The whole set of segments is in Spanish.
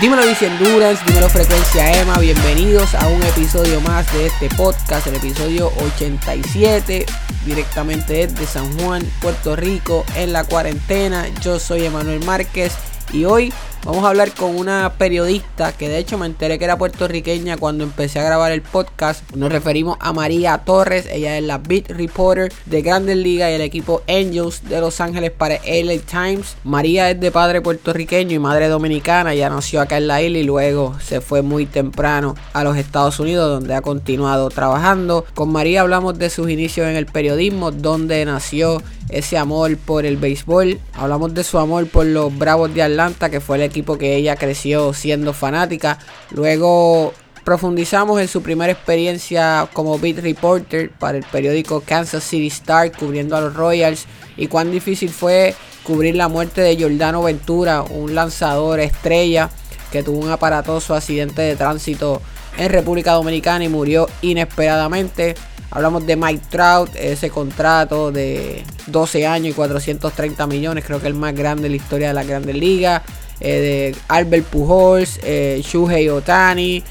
dímelo Dice Endurance, dímelo Frecuencia Emma, bienvenidos a un episodio más de este podcast, el episodio 87, directamente desde San Juan, Puerto Rico, en la cuarentena. Yo soy Emanuel Márquez y hoy Vamos a hablar con una periodista que de hecho me enteré que era puertorriqueña cuando empecé a grabar el podcast. Nos referimos a María Torres, ella es la beat reporter de Grandes Ligas y el equipo Angels de Los Ángeles para LA Times. María es de padre puertorriqueño y madre dominicana, ya nació acá en la isla y luego se fue muy temprano a los Estados Unidos donde ha continuado trabajando. Con María hablamos de sus inicios en el periodismo, donde nació ese amor por el béisbol. Hablamos de su amor por los Bravos de Atlanta, que fue el equipo que ella creció siendo fanática. Luego profundizamos en su primera experiencia como beat reporter para el periódico Kansas City Star, cubriendo a los Royals, y cuán difícil fue cubrir la muerte de Giordano Ventura, un lanzador estrella que tuvo un aparatoso accidente de tránsito en República Dominicana y murió inesperadamente. Hablamos de Mike Trout, ese contrato de 12 años y 430 millones, creo que el más grande en la historia de la Grandes Ligas. Eh, de Albert Pujols, eh, Shuhei Otani.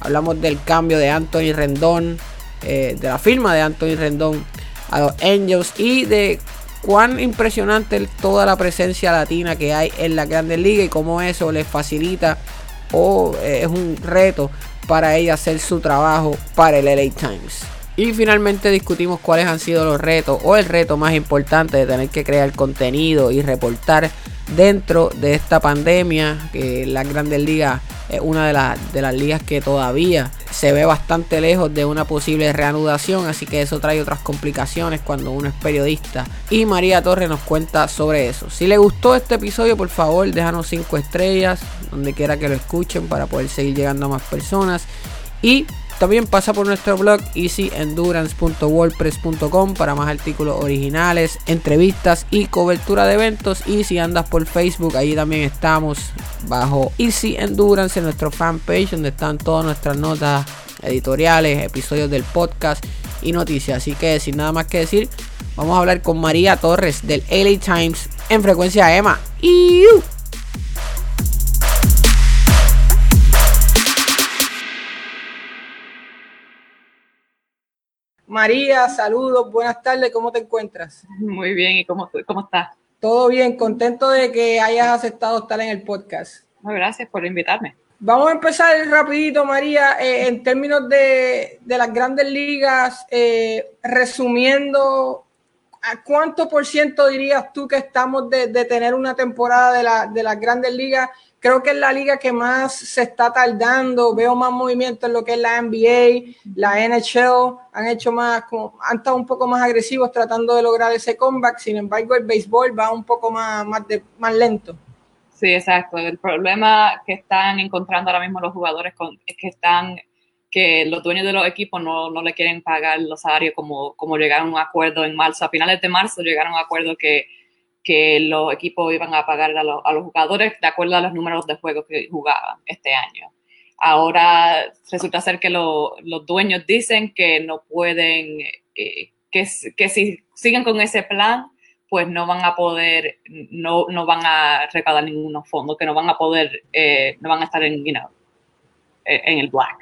Hablamos del cambio de Anthony Rendón, eh, de la firma de Anthony Rendón a los Angels y de cuán impresionante toda la presencia latina que hay en la Grandes Ligas y cómo eso les facilita o es un reto para ella hacer su trabajo para el LA Times. Y finalmente discutimos cuáles han sido los retos o el reto más importante de tener que crear contenido y reportar dentro de esta pandemia, que la Grandes Ligas es una de, de las ligas que todavía se ve bastante lejos de una posible reanudación, así que eso trae otras complicaciones cuando uno es periodista. Y María Torres nos cuenta sobre eso. Si le gustó este episodio, por favor, déjanos 5 estrellas, donde quiera que lo escuchen, para poder seguir llegando a más personas. Y también pasa por nuestro blog easyendurance.wordpress.com para más artículos originales, entrevistas y cobertura de eventos. Y si andas por Facebook, ahí también estamos bajo Easy Endurance en nuestro fanpage donde están todas nuestras notas editoriales, episodios del podcast y noticias. Así que sin nada más que decir, vamos a hablar con María Torres del LA Times en frecuencia EMA. María, saludos, buenas tardes, ¿cómo te encuentras? Muy bien, ¿y cómo, cómo estás? Todo bien, contento de que hayas aceptado estar en el podcast. gracias por invitarme. Vamos a empezar rapidito, María, eh, en términos de, las grandes ligas, eh, resumiendo, ¿a cuánto por ciento dirías tú que estamos de, tener una temporada de, la, de las grandes ligas? Creo que es la liga que más se está tardando. Veo más movimiento en lo que es la NBA, la NHL. Han hecho más, han estado un poco más agresivos tratando de lograr ese comeback. Sin embargo, el béisbol va un poco más, más lento. Sí, exacto. El problema que están encontrando ahora mismo los jugadores es que están que los dueños de los equipos no, no le quieren pagar los salarios como, como llegaron a un acuerdo en marzo. A finales de marzo llegaron a un acuerdo que que los equipos iban a pagar a, los jugadores de acuerdo a los números de juego que jugaban este año. Ahora resulta ser que los dueños dicen que no pueden, eh, que, que, si siguen con ese plan, pues no van a poder, no, no van a recaudar ningunos fondos, que no van a poder, eh, no van a estar en, you know, eh, en el black.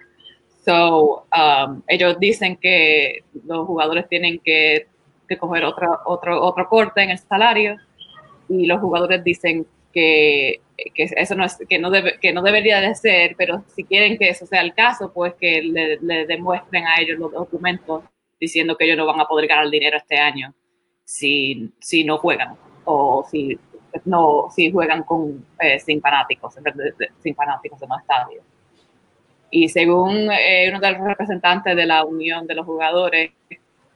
So, um, ellos dicen que los jugadores tienen que, que coger otro, otro, otro corte en el salario y los jugadores dicen que, que eso no, es, que, no debe, que no debería de ser, pero si quieren que eso sea el caso, pues que le, demuestren a ellos los documentos diciendo que ellos no van a poder ganar dinero este año si, si no juegan o si no si juegan con eh, sin fanáticos sin fanáticos en los estadios. Y según eh, uno de los representantes de la unión de los jugadores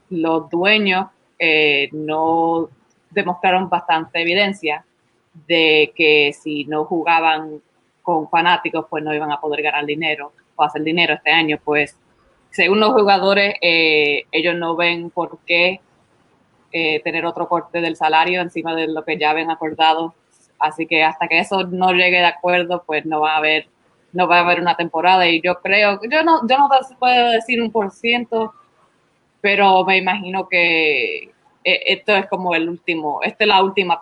los dueños eh, no demostraron bastante evidencia de que si no jugaban con fanáticos, pues no iban a poder ganar dinero o hacer dinero este año. Pues según los jugadores, eh, ellos no ven por qué eh, tener otro corte del salario encima de lo que ya habían acordado. Así que hasta que eso no llegue de acuerdo, pues no va a haber, no va a haber una temporada. Y yo creo, yo no, yo no puedo decir un por ciento, pero me imagino que, eh, esto es como el último, este es la última,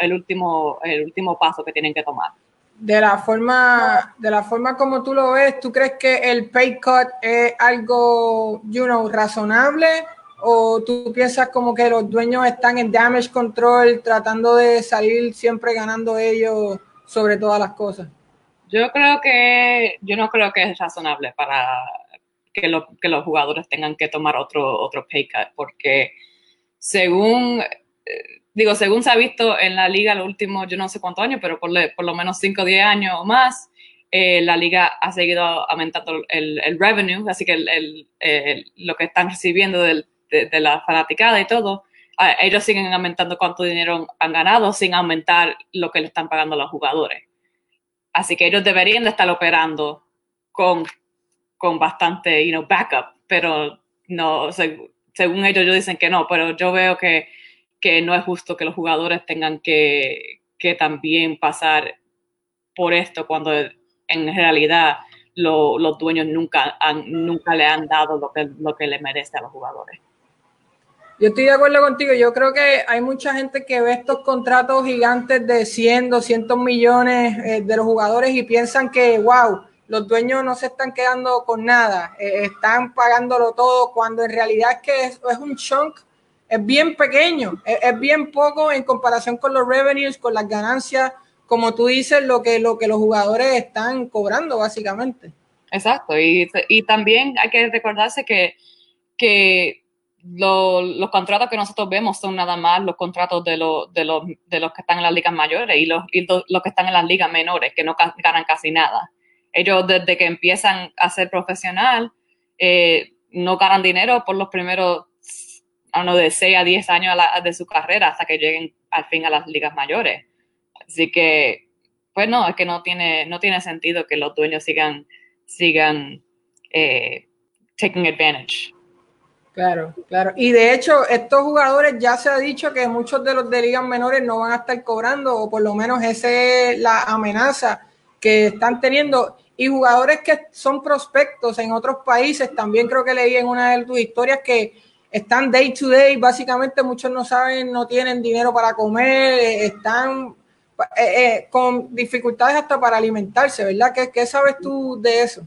el último, el último paso que tienen que tomar. de la forma, de la forma como tú lo ves, ¿tú crees que el pay cut es algo, you know, razonable? ¿O tú piensas como que los dueños están en damage control tratando de salir siempre ganando ellos sobre todas las cosas? Yo creo que, yo no creo que es razonable para que, que los jugadores tengan que tomar otro, otro pay cut, porque según, eh, digo, según se ha visto en la liga los últimos, yo no sé cuántos años, pero por, por lo menos 5 o 10 años o más, eh, la liga ha seguido aumentando el, el revenue, así que el, lo que están recibiendo del, de, la fanaticada y todo, ellos siguen aumentando cuánto dinero han ganado sin aumentar lo que le están pagando a los jugadores. Así que ellos deberían de estar operando con, con bastante, you know, backup, pero no, según ellos, ellos dicen que no, pero yo veo que, que no es justo que los jugadores tengan que, que también pasar por esto cuando en realidad los dueños nunca, han, nunca le han dado lo que, lo que le merece a los jugadores. Yo estoy de acuerdo contigo. Yo creo que hay mucha gente que ve estos contratos gigantes de 100, 200 millones eh, de los jugadores y piensan que, wow, los dueños no se están quedando con nada, eh, están pagándolo todo, cuando en realidad es que es, un chunk, es bien pequeño, es, bien poco en comparación con los revenues, con las ganancias, como tú dices, lo que, lo que los jugadores están cobrando básicamente. Exacto, y, y también hay que recordarse que, que los contratos que nosotros vemos son nada más los contratos de, de, los, de los que están en las ligas mayores y los, y los que están en las ligas menores, que no ganan casi nada. Ellos desde que empiezan a ser profesional, eh, no ganan dinero por los primeros, no, de 6 a 10 años de su carrera hasta que lleguen al fin a las ligas mayores. Así que, pues no, es que no tiene, no tiene sentido que los dueños sigan, sigan eh, taking advantage. Claro, claro. Y de hecho, estos jugadores ya se ha dicho que muchos de los de ligas menores no van a estar cobrando, o por lo menos esa es la amenaza que están teniendo. Y jugadores que son prospectos en otros países, también creo que leí en una de tus historias que están day to day, básicamente muchos no saben, no tienen dinero para comer, están eh, eh, con dificultades hasta para alimentarse, ¿verdad? ¿Qué, qué sabes tú de eso?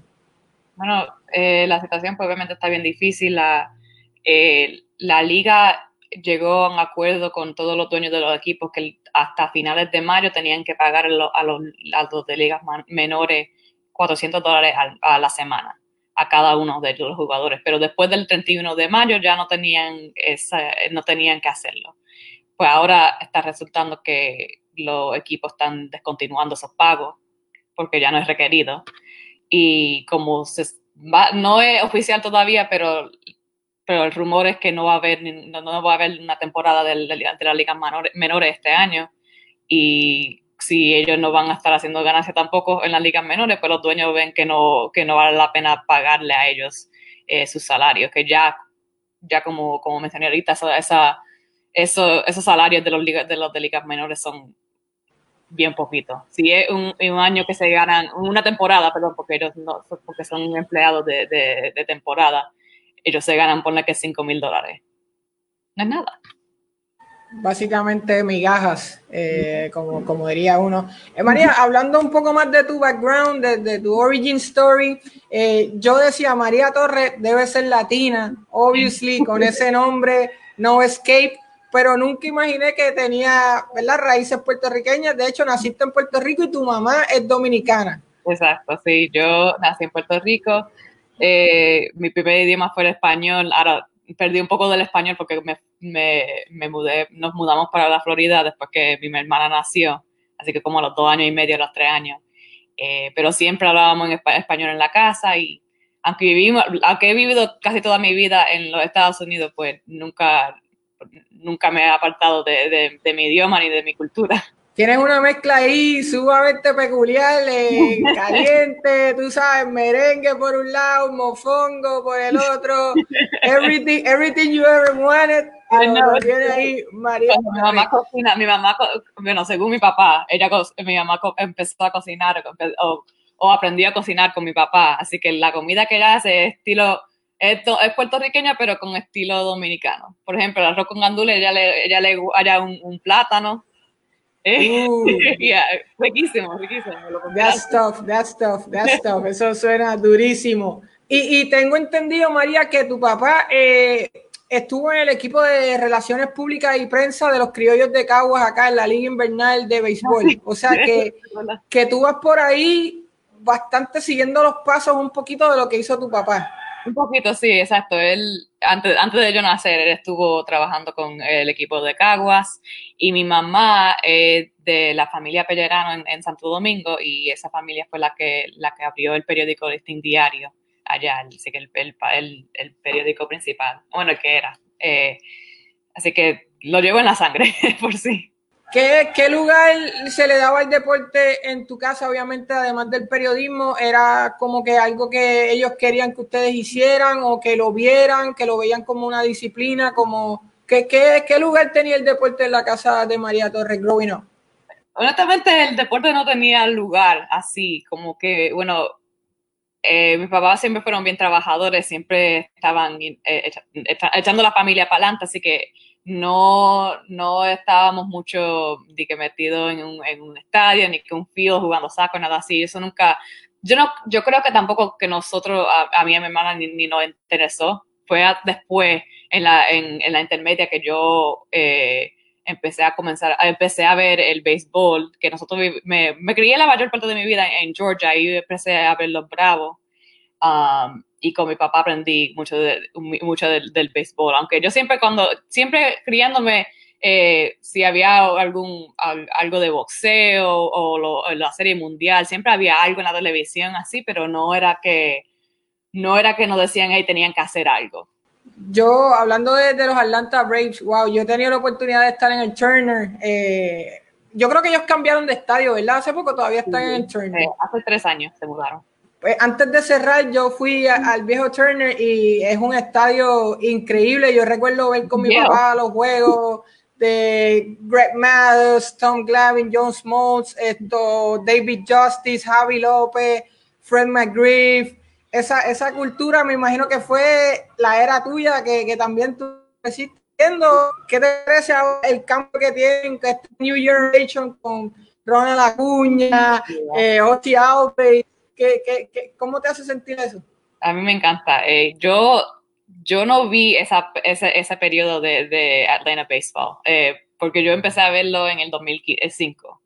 Bueno, eh, la situación pues, obviamente está bien difícil. La, eh, la liga llegó a un acuerdo con todos los dueños de los equipos que hasta finales de mayo tenían que pagar a los, a dos de ligas menores 400 dólares a, la semana a cada uno de los jugadores, pero después del 31 de mayo ya no tenían, no tenían que hacerlo. Pues ahora está resultando que los equipos están descontinuando esos pagos porque ya no es requerido. Y como se no es oficial todavía, pero el rumor es que no va a haber, no, va a haber una temporada de, de, la liga menores este año y si ellos no van a estar haciendo ganancia tampoco en las ligas menores, pues los dueños ven que no, que no vale la pena pagarle a ellos eh, sus salarios, que ya, ya como, como mencioné ahorita, esa, esos salarios de los, de los de ligas menores son bien poquitos. Si es un, un, año que se ganan, una temporada, perdón, porque ellos no, porque son empleados de, de, de temporada, ellos se ganan, ponle que 5 mil dólares. No es nada. Básicamente migajas, eh, como, como diría uno. Eh, María, hablando un poco más de tu background, de, tu origin story, eh, yo decía, María Torres debe ser latina, obviously, con ese nombre, No Escape, pero nunca imaginé que tenía, ¿verdad? Raíces puertorriqueñas. De hecho, naciste en Puerto Rico y tu mamá es dominicana. Exacto, sí, yo nací en Puerto Rico, mi primer idioma fue el español. Ahora perdí un poco del español porque me, me, me, mudé, nos mudamos para la Florida después que mi hermana nació, así que como a los dos años y medio, a los tres años. Eh, pero siempre hablábamos en español en la casa y aunque, vivimos, aunque he vivido casi toda mi vida en los Estados Unidos, pues nunca, nunca me he apartado de, de, de mi idioma ni de mi cultura tienes una mezcla ahí sumamente peculiar, eh, caliente, tú sabes, merengue por un lado, mofongo por el otro, everything, everything you ever wanted. Tiene ahí María. Mi mamá cocina, mi mamá, bueno, según mi papá, ella, mi mamá empezó a cocinar o, o, aprendió a cocinar con mi papá, así que la comida que ella hace es estilo, esto es puertorriqueña, pero con estilo dominicano. Por ejemplo, el arroz con gandules, ella le, ella le haya un, un plátano, Uh. yeah, riquísimo, riquísimo. That stuff, that stuff, that stuff. Eso suena durísimo. Y, y, tengo entendido, María, que tu papá eh, estuvo en el equipo de Relaciones Públicas y Prensa de los Criollos de Caguas acá en la Liga Invernal de Béisbol. O sea que, que tú vas por ahí bastante siguiendo los pasos un poquito de lo que hizo tu papá. Un poquito, sí, exacto. Él, antes, antes de yo nacer, él estuvo trabajando con el equipo de Caguas y mi mamá es de la familia Pellerano en, Santo Domingo y esa familia fue la que, la que abrió el periódico Listing Diario allá, así que el, el, el, periódico principal, bueno, el que era. Eh, así que lo llevo en la sangre, por sí. ¿Qué, ¿Qué, lugar se le daba al deporte en tu casa? Obviamente, además del periodismo, ¿era como que algo que ellos querían que ustedes hicieran o que lo vieran, que lo veían como una disciplina? como ¿Qué, qué, qué lugar tenía el deporte en la casa de María Torres growing up? Honestamente, el deporte no tenía lugar así, como que, bueno, eh, mis papás siempre fueron bien trabajadores, siempre estaban eh, echando la familia para adelante, así que no, no estábamos mucho de que metidos en un, en un estadio, ni que un field jugando saco, nada así. Eso nunca, yo no, yo creo que tampoco que nosotros, a, mí y a mi hermana, ni, nos interesó. Fue después, en la, en, en la intermedia, que yo eh, empecé a comenzar, empecé a ver el béisbol, que nosotros, me, me crié la mayor parte de mi vida en, Georgia y empecé a ver los Bravos. Um, y con mi papá aprendí mucho, de, mucho del, del, béisbol, aunque yo siempre cuando, siempre criándome, eh, si había algún, algo de boxeo o, la serie mundial, siempre había algo en la televisión así, pero no era que, no era que nos decían, ahí tenían que hacer algo. Yo, hablando de, los Atlanta Braves, wow, yo he tenido la oportunidad de estar en el Turner. Eh, yo creo que ellos cambiaron de estadio, ¿verdad? Hace poco todavía están en el Turner. Eh, hace tres años se mudaron. Pues antes de cerrar, yo fui al viejo Turner y es un estadio increíble. Yo recuerdo ver con mi papá los juegos de Greg Maddux, Tom Glavine, John Smoltz, esto, David Justice, Javi López, Fred McGriff. Esa, esa cultura me imagino que fue la era tuya, que, que también tú viendo. ¿Qué te parece el cambio que tienen, que este New Generation con Ronald Acuña, eh, Oti Alves? ¿Qué, qué, qué, cómo te hace sentir eso? A mí me encanta. Eh, yo, yo no vi esa, ese, ese periodo de, de Atlanta Baseball, eh, porque yo empecé a verlo en el 2005.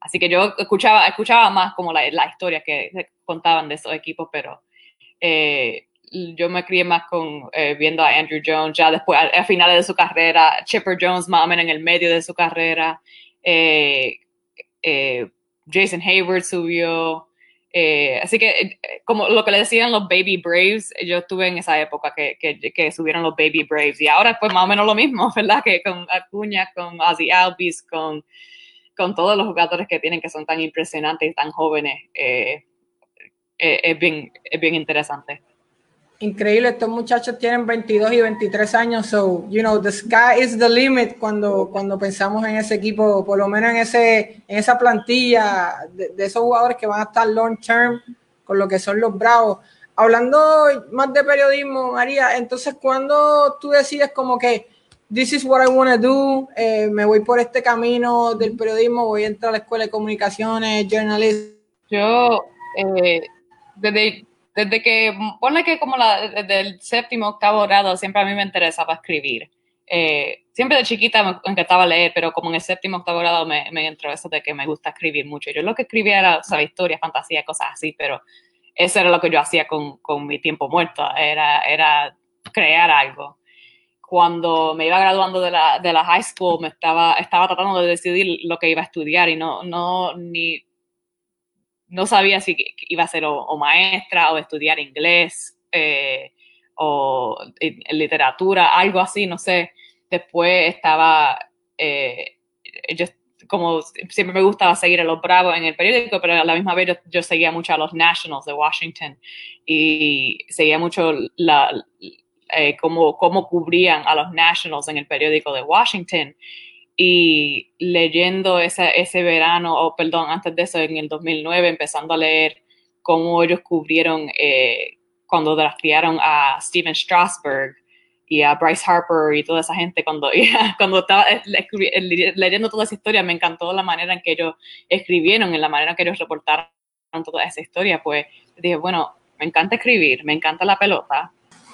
Así que yo escuchaba, escuchaba más como la, la historia que contaban de esos equipos, pero eh, yo me crié más con viendo a Andrew Jones ya después, a, finales de su carrera, Chipper Jones más o menos en el medio de su carrera, Jason Hayward subió, eh, así que, eh, como lo que le decían los Baby Braves, yo estuve en esa época que, que, subieron los Baby Braves y ahora pues más o menos lo mismo, ¿verdad? Que con Acuña, con Ozzy Albies, con, con todos los jugadores que tienen que son tan impresionantes y tan jóvenes. Eh, es, bien, es bien interesante increíble, estos muchachos tienen 22 y 23 años, so, you know, the sky is the limit cuando, cuando pensamos en ese equipo, por lo menos en, ese, en esa plantilla de, esos jugadores que van a estar long term con lo que son los Bravos. Hablando más de periodismo, María, entonces, cuando tú decides como que this is what I want to do, eh, me voy por este camino del periodismo, voy a entrar a la escuela de comunicaciones, journalism? Yo, eh, desde desde que, pone que como la, desde el séptimo, octavo grado, siempre a mí me interesaba escribir. Eh, siempre de chiquita me encantaba leer, pero como en el séptimo, octavo grado me, me entró eso de que me gusta escribir mucho. Yo lo que escribía era, o historias, fantasía, cosas así, pero eso era lo que yo hacía con, con mi tiempo muerto, era, era crear algo. Cuando me iba graduando de la, de la high school, me estaba, estaba tratando de decidir lo que iba a estudiar y no, no, ni, no sabía si iba a ser o, maestra o estudiar inglés eh, o literatura, algo así, no sé. Después estaba, eh, yo como siempre me gustaba seguir a los Bravos en el periódico, pero a la misma vez yo, seguía mucho a los Nationals de Washington y seguía mucho la, eh, cómo, cómo cubrían a los Nationals en el periódico de Washington y leyendo ese, ese verano, o perdón, antes de eso, en el 2009, empezando a leer cómo ellos cubrieron eh, cuando draftearon a Steven Strasberg y a Bryce Harper y toda esa gente cuando, cuando estaba leyendo toda esa historia, me encantó la manera en que ellos escribieron, en la manera en que ellos reportaron toda esa historia, pues dije, bueno, me encanta escribir, me encanta la pelota,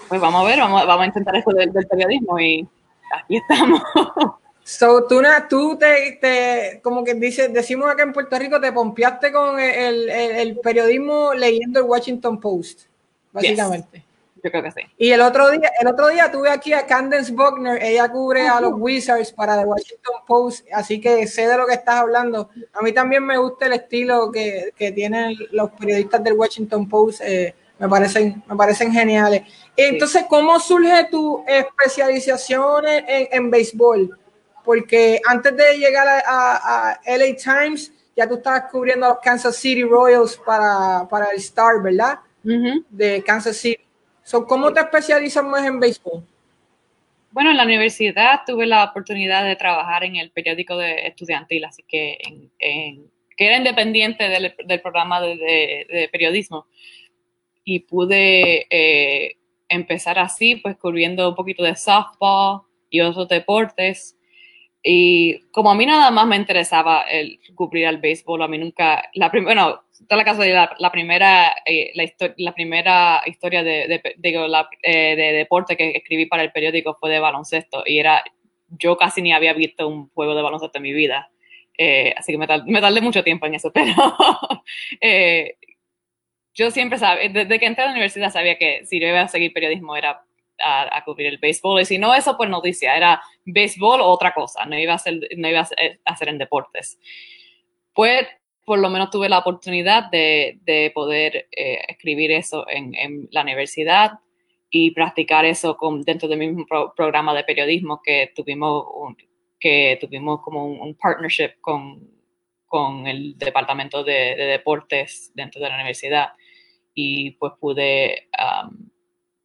pues vamos a ver, vamos, vamos a intentar eso del, periodismo y aquí estamos. So, tú, tú te, te, como que dice, decimos acá en Puerto Rico, te pompeaste con el, el, periodismo leyendo el Washington Post, básicamente. Yo creo que sí. Y el otro día, el otro día tuve aquí a Candace Buckner, ella cubre a los Wizards para The Washington Post, así que sé de lo que estás hablando. A mí también me gusta el estilo que, que tienen los periodistas del Washington Post, eh, me, parecen, me parecen geniales. Entonces, ¿cómo surge tu especialización en, en, béisbol? Porque antes de llegar a, LA Times, ya tú estabas cubriendo a los Kansas City Royals para, para el Star, ¿verdad? De Kansas City. ¿Cómo te especializas más en béisbol? Bueno, en la universidad tuve la oportunidad de trabajar en el periódico de estudiantil, así que, que era independiente del, programa de, periodismo. Y pude eh, empezar así, pues cubriendo un poquito de softball y otros deportes. Y como a mí nada más me interesaba el cubrir al béisbol, a mí nunca, la bueno, está la casualidad, la, primera, eh, la, la, primera historia de, de, eh, de, deporte que escribí para el periódico fue de baloncesto y era, yo casi ni había visto un juego de baloncesto en mi vida, eh, así que me, tardé, me, tardé mucho tiempo en eso, pero yo siempre sabía, desde que entré a la universidad sabía que si yo iba a seguir periodismo era a, cubrir el béisbol y si no eso pues noticia, era béisbol o otra cosa, no iba a ser, no iba a hacer en deportes. Pues por lo menos tuve la oportunidad de, de poder eh, escribir eso en, en, la universidad y practicar eso con, dentro del mismo programa de periodismo que tuvimos, que tuvimos como un, partnership con, con, el departamento de, deportes dentro de la universidad y pues pude, um,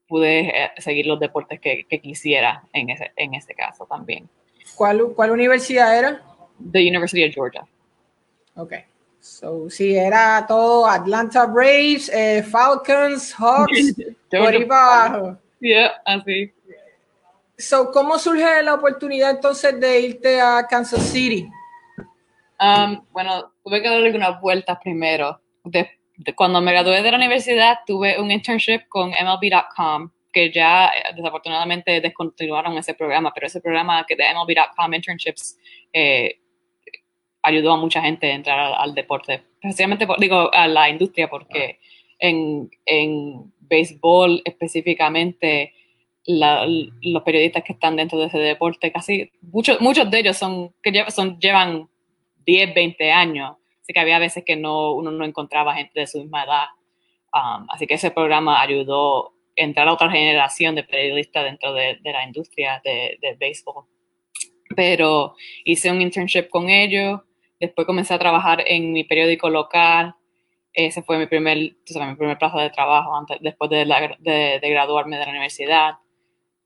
pude eh, seguir los deportes que, que, quisiera en ese, en ese caso también. ¿Cuál, ¿Cuál universidad era? The University of Georgia. Okay. So, sí, era todo Atlanta Braves, eh, Falcons, Hawks, por ahí para abajo. Yeah, así. So, ¿cómo surge la oportunidad entonces de irte a Kansas City? Um, bueno, tuve que darle algunas vueltas primero. Cuando me gradué de la universidad, tuve un internship con MLB.com, que ya eh, desafortunadamente descontinuaron ese programa, pero ese programa que de MLB.com Internships eh, ayudó a mucha gente a entrar al, deporte, especialmente, digo, a la industria, porque en, en béisbol específicamente, los periodistas que están dentro de ese deporte, casi muchos, muchos de ellos son, que llevan, son, llevan 10, 20 años, así que había veces que no, uno no encontraba gente de su misma edad. Um, así que ese programa ayudó a entrar a otra generación de periodistas dentro de, de la industria de, de béisbol. Pero hice un internship con ellos, Después comencé a trabajar en mi periódico local. Ese fue mi primer, mi primer plazo de trabajo antes, después de, de, graduarme de la universidad.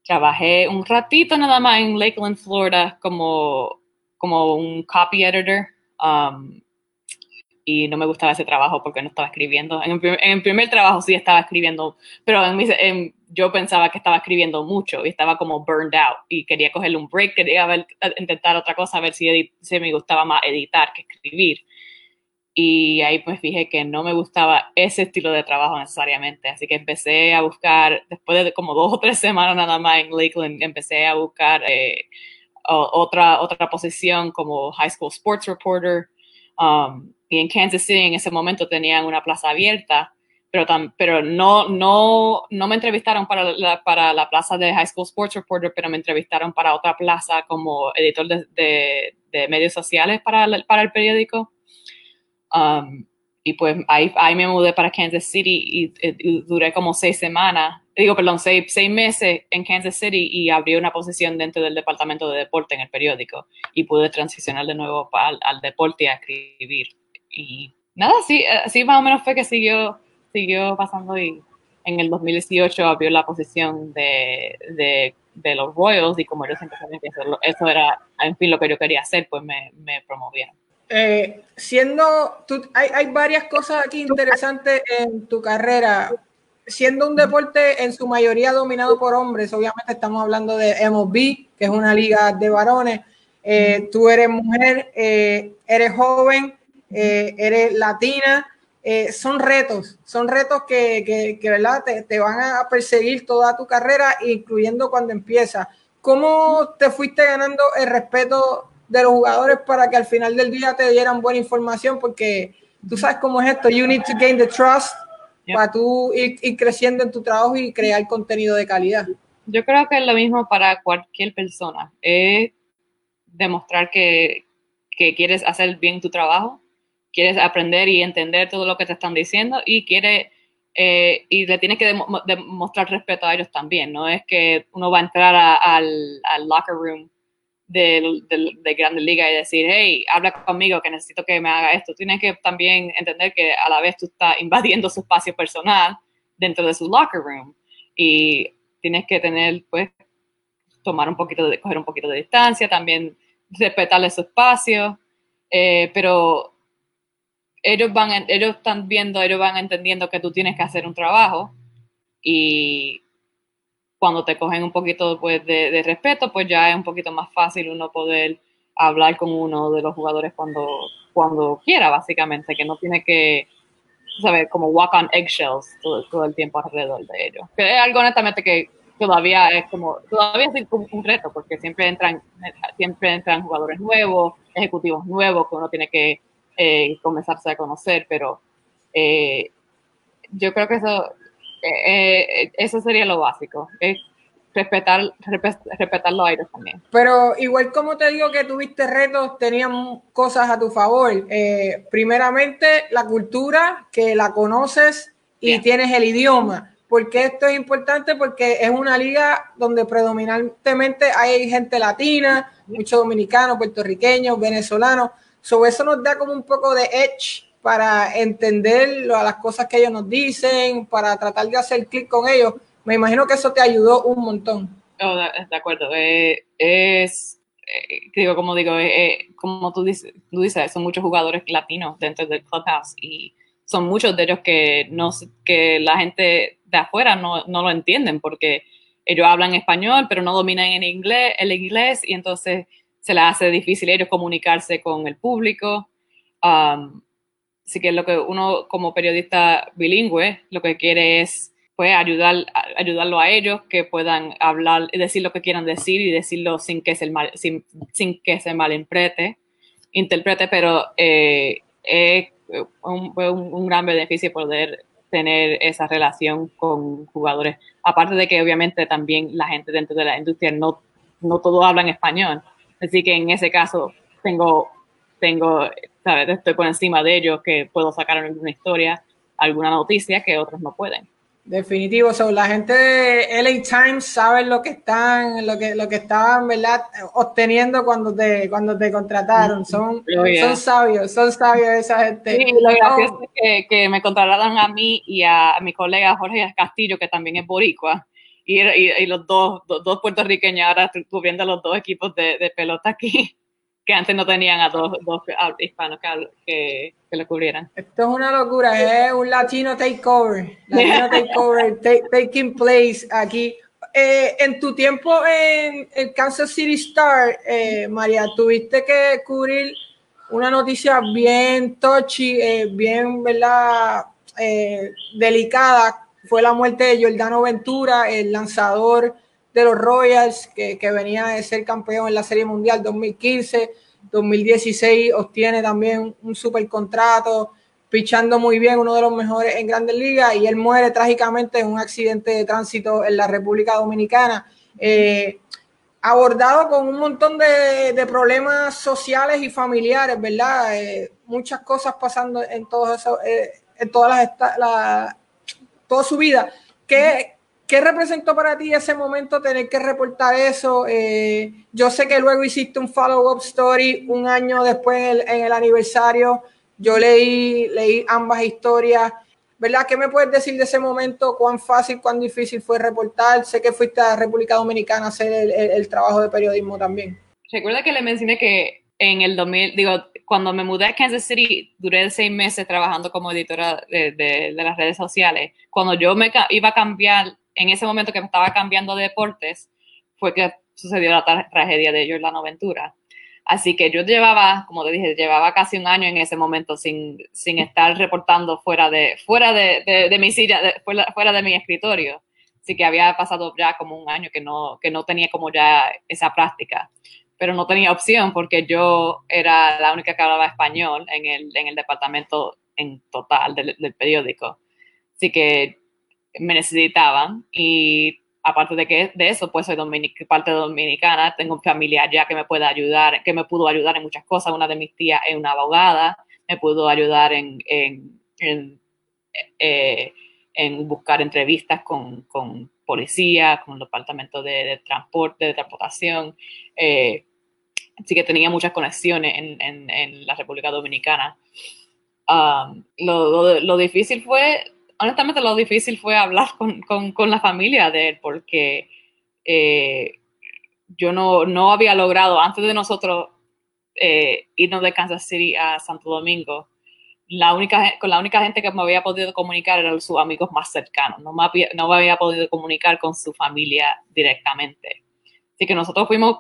Trabajé un ratito nada más en Lakeland, Florida, como, como un copy editor. Um, y no me gustaba ese trabajo porque no estaba escribiendo. En el primer, trabajo sí estaba escribiendo, pero en yo pensaba que estaba escribiendo mucho y estaba como burned out y quería cogerle un break, quería ver, intentar otra cosa, a ver si, si me gustaba más editar que escribir. Y ahí me fijé que no me gustaba ese estilo de trabajo necesariamente. Así que empecé a buscar, después de como dos o tres semanas nada más en Lakeland, empecé a buscar eh, otra, otra posición como High School Sports Reporter. Um, y en Kansas City en ese momento tenían una plaza abierta, pero, pero no, no, no me entrevistaron para la, para la plaza de High School Sports Reporter, pero me entrevistaron para otra plaza como editor de, de, medios sociales para, para el periódico. Um, y pues ahí, ahí, me mudé para Kansas City y, duré como seis semanas, digo, perdón, seis, seis, meses en Kansas City y abrí una posición dentro del departamento de deporte en el periódico y pude transicionar de nuevo al, al deporte y a escribir y nada, sí, así más o menos fue que siguió, siguió pasando y en el 2018 abrió la posición de, de, de los Royals y como yo siempre sabía que eso, era, en fin, lo que yo quería hacer, pues me, me promovieron. Eh, siendo, tú, hay, hay, varias cosas aquí interesantes en tu carrera. siendo un deporte en su mayoría dominado por hombres, obviamente estamos hablando de MLB, que es una liga de varones, eh, tú eres mujer, eh, eres joven, eh, eres latina, son retos, son retos que, que, ¿verdad? Te, te, van a perseguir toda tu carrera, incluyendo cuando empiezas. ¿Cómo te fuiste ganando el respeto de los jugadores para que al final del día te dieran buena información? Porque tú sabes cómo es esto, you need to gain the trust para tú ir, ir, creciendo en tu trabajo y crear contenido de calidad. Yo creo que es lo mismo para cualquier persona, es demostrar que, que quieres hacer bien tu trabajo, quieres aprender y entender todo lo que te están diciendo y quiere eh, y le tienes que demostrar respeto a ellos también. No es que uno va a entrar al, locker room de, de, de Grande Liga y decir, hey, habla conmigo que necesito que me haga esto. Tienes que también entender que a la vez tú estás invadiendo su espacio personal dentro de su locker room y tienes que tener, pues, tomar un poquito de, coger un poquito de distancia, también respetarle su espacio, eh, pero ellos van, ellos están viendo, ellos van entendiendo que tú tienes que hacer un trabajo y cuando te cogen un poquito pues, de, respeto, pues ya es un poquito más fácil uno poder hablar con uno de los jugadores cuando, cuando quiera, básicamente, que no tiene que, saber como walk on eggshells todo, todo el tiempo alrededor de ellos. Que es algo honestamente que todavía es como, todavía es un, reto, porque siempre entran, siempre entran jugadores nuevos, ejecutivos nuevos que uno tiene que eh, comenzarse a conocer, pero eh, yo creo que eso, eh, eso sería lo básico, es respetar, respetar los aires también. Pero igual como te digo que tuviste retos, tenían cosas a tu favor. primeramente, la cultura, que la conoces y tienes el idioma. ¿Por qué esto es importante? Porque es una liga donde predominantemente hay gente latina, muchos dominicanos, puertorriqueños, venezolanos. So, eso nos da como un poco de edge para entender las cosas que ellos nos dicen, para tratar de hacer clic con ellos. Me imagino que eso te ayudó un montón. Oh, de, acuerdo. Eh, es, eh, digo, como digo, eh, como tú dices, tú dices, son muchos jugadores latinos dentro del clubhouse y son muchos de ellos que, no, que la gente de afuera no, no lo entienden porque ellos hablan español, pero no dominan en inglés, el inglés y entonces se les hace difícil ellos comunicarse con el público. Um, así que lo que uno como periodista bilingüe lo que quiere es pues ayudar ayudarlo a ellos que puedan hablar y decir lo que quieran decir y decirlo sin que se mal, sin, sin que se malinterprete interprete pero eh, es un, un, gran beneficio poder tener esa relación con jugadores aparte de que obviamente también la gente dentro de la industria no no todos hablan español Así que en ese caso tengo, tengo, ¿sabes? Estoy por encima de ellos que puedo sacar alguna historia, alguna noticia que otros no pueden. Definitivo, la gente de LA Times sabe lo que están, lo que, lo que estaban, ¿verdad? Obteniendo cuando te, cuando te contrataron. Son, son sabios, son sabios esa gente. Sí, lo gracioso es que, que, me contrataron a mí y a, a mi colega Jorge Castillo, que también es boricua y, y, los dos, dos, puertorriqueños ahora cubriendo los dos equipos de, de, pelota aquí, que antes no tenían a dos, dos hispanos que, que, lo cubrieran. Esto es una locura, es un latino takeover, latino takeover, taking place aquí. Eh, en tu tiempo en el Kansas City Star, eh, María, tuviste que cubrir una noticia bien touchy, eh, bien, ¿verdad? delicada fue la muerte de Giordano Ventura, el lanzador de los Royals, que, venía de ser campeón en la Serie Mundial 2015. 2016 obtiene también un super contrato, pichando muy bien, uno de los mejores en Grandes Ligas, y él muere trágicamente en un accidente de tránsito en la República Dominicana. Eh, abordado con un montón de, problemas sociales y familiares, ¿verdad? Eh, muchas cosas pasando en, todos eso, eh, en todas las, toda su vida. ¿Qué, ¿Qué representó para ti ese momento tener que reportar eso? Eh, yo sé que luego hiciste un follow-up story un año después en el, aniversario. Yo leí, leí ambas historias. ¿Verdad? ¿Qué me puedes decir de ese momento? ¿Cuán fácil, cuán difícil fue reportar? Sé que fuiste a República Dominicana a hacer el, el trabajo de periodismo también. Recuerda que le mencioné que en el 2000, digo, cuando me mudé a Kansas City, duré seis meses trabajando como editora de, las redes sociales. Cuando yo me iba a cambiar, en ese momento que me estaba cambiando de deportes, fue que sucedió la tragedia de Jordano Ventura. Así que yo llevaba, como te dije, llevaba casi un año en ese momento sin, estar reportando fuera de, mi silla, fuera, fuera, de mi escritorio. Así que había pasado ya como un año que no, que no tenía como ya esa práctica. Pero no tenía opción porque yo era la única que hablaba español en el, en el departamento en total del, del periódico. Así que me necesitaban y aparte de que de eso, pues soy parte dominicana, tengo familia ya que me puede ayudar, que me pudo ayudar en muchas cosas. Una de mis tías es una abogada, me pudo ayudar en, en, en, eh, buscar entrevistas con, con, policía, con el departamento de, transporte, de transportación. Eh, así que tenía muchas conexiones en, en la República Dominicana. Um, lo, lo difícil fue honestamente lo difícil fue hablar con, con, con la familia de él, porque eh, yo no, no, había logrado, antes de nosotros eh, irnos de Kansas City a Santo Domingo, la única, con la única gente que me había podido comunicar eran sus amigos más cercanos, no me, había, no me había podido comunicar con su familia directamente. Así que nosotros fuimos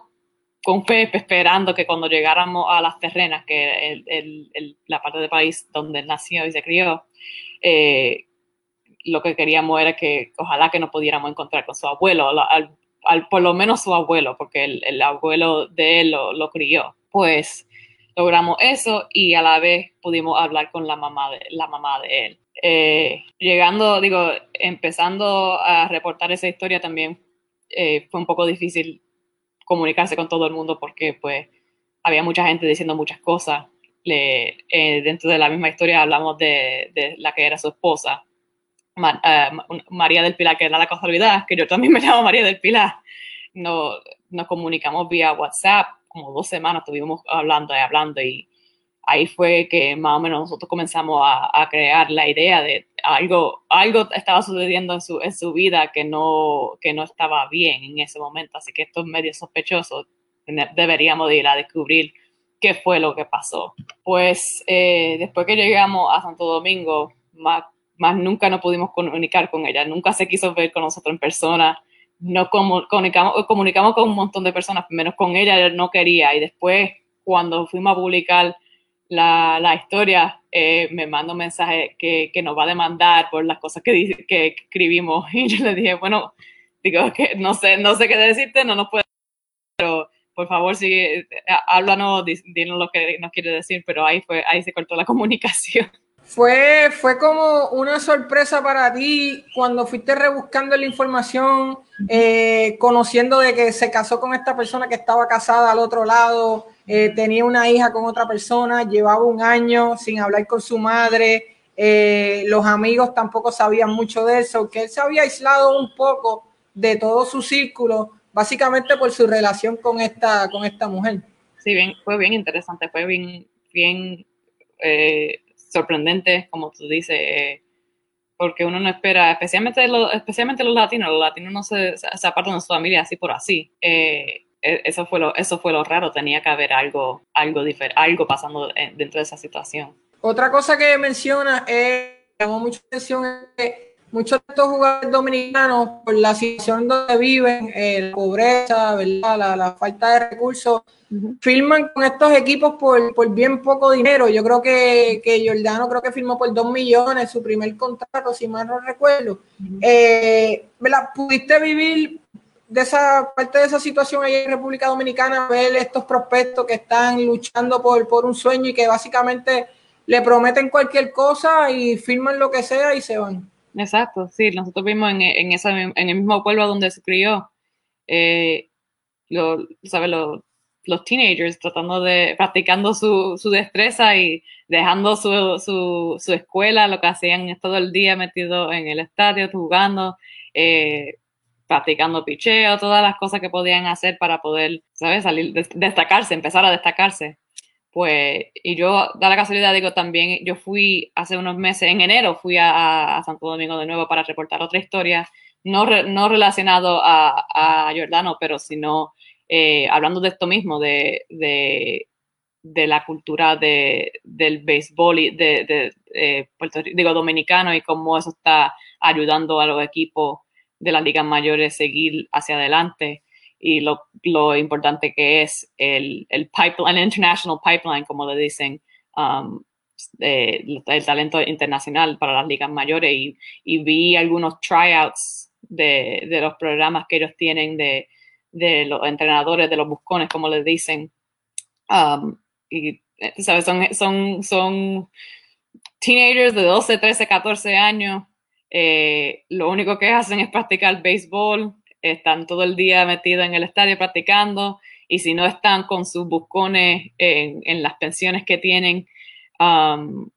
con fe esperando que cuando llegáramos a las terrenas, que es la parte del país donde nació y se crió, eh, lo que queríamos era que ojalá que nos pudiéramos encontrar con su abuelo, al, por lo menos su abuelo, porque el, abuelo de él lo, crió. Pues logramos eso y a la vez pudimos hablar con la mamá de, la mamá de él. Eh, llegando, digo, empezando a reportar esa historia también eh, fue un poco difícil comunicarse con todo el mundo porque pues había mucha gente diciendo muchas cosas. Le, eh, dentro de la misma historia hablamos de, de la que era su esposa, eh, María del Pilar, que era la casualidad, que yo también me llamo María del Pilar. No, nos comunicamos vía WhatsApp, como dos semanas estuvimos hablando y hablando y ahí fue que más o menos nosotros comenzamos a, crear la idea de algo, algo estaba sucediendo en su, en su vida que no, que no estaba bien en ese momento, así que esto es medio sospechoso, deberíamos ir a descubrir qué fue lo que pasó. Pues eh, después que llegamos a Santo Domingo, más más nunca nos pudimos comunicar con ella, nunca se quiso ver con nosotros en persona, no comunicamos, comunicamos con un montón de personas, menos con ella no quería. Y después cuando fuimos a publicar la, la historia, eh, me mandó un mensaje que, que, nos va a demandar por las cosas que, que escribimos. Y yo le dije, bueno, digo que no sé, no sé qué decirte, no nos puede, pero por favor, sigue, háblanos, dinos lo que nos quiere decir, pero ahí fue, ahí se cortó la comunicación. Fue, fue como una sorpresa para ti cuando fuiste rebuscando la información, eh, conociendo de que se casó con esta persona que estaba casada al otro lado, eh, tenía una hija con otra persona, llevaba un año sin hablar con su madre, eh, los amigos tampoco sabían mucho de eso, que él se había aislado un poco de todo su círculo, básicamente por su relación con esta, con esta mujer. Sí, bien, fue bien interesante, fue bien, bien sorprendente, como tú dices, eh, porque uno no espera, especialmente, especialmente los latinos, los latinos no se, se apartan de su familia así por así. Eh, eso fue lo eso fue lo raro tenía que haber algo algo diferente algo pasando dentro de esa situación. Otra cosa que menciona es llamó mucha atención muchos de estos jugadores dominicanos por la situación donde viven eh, la pobreza verdad la, la falta de recursos firman con estos equipos por, por, bien poco dinero. Yo creo que, que Giordano creo que firmó por dos millones su primer contrato, si mal no recuerdo. Eh, ¿Pudiste vivir de esa parte de esa situación ahí en República Dominicana, ver estos prospectos que están luchando por, por un sueño y que básicamente le prometen cualquier cosa y firman lo que sea y se van? Exacto, sí, nosotros vimos en, en, esa, en el mismo pueblo donde se crió, eh, lo, ¿sabes? Lo, los teenagers tratando de, practicando su, su destreza y dejando su, su, su, escuela, lo que hacían todo el día metido en el estadio, jugando, eh, practicando picheo, todas las cosas que podían hacer para poder, ¿sabes? Salir, destacarse, empezar a destacarse. Pues, y yo, da la casualidad, digo, también yo fui hace unos meses, en enero fui a, Santo Domingo de nuevo para reportar otra historia, no, no relacionado a, a Jordano, pero sino eh, hablando de esto mismo, de, de la cultura de, del béisbol y de, de Puerto digo, dominicano y cómo eso está ayudando a los equipos de las ligas mayores seguir hacia adelante y lo, lo importante que es el, el, pipeline, el international pipeline, como le dicen, um, el talento internacional para las ligas mayores y, vi algunos tryouts de, de, los programas que ellos tienen de, de, los entrenadores, de los buscones, como les dicen. Um, y, ¿sabes? Son, son, son teenagers de 12, 13, 14 años. Eh, lo único que hacen es practicar béisbol, están todo el día metidos en el estadio practicando y si no están con sus buscones en, en las pensiones que tienen, um,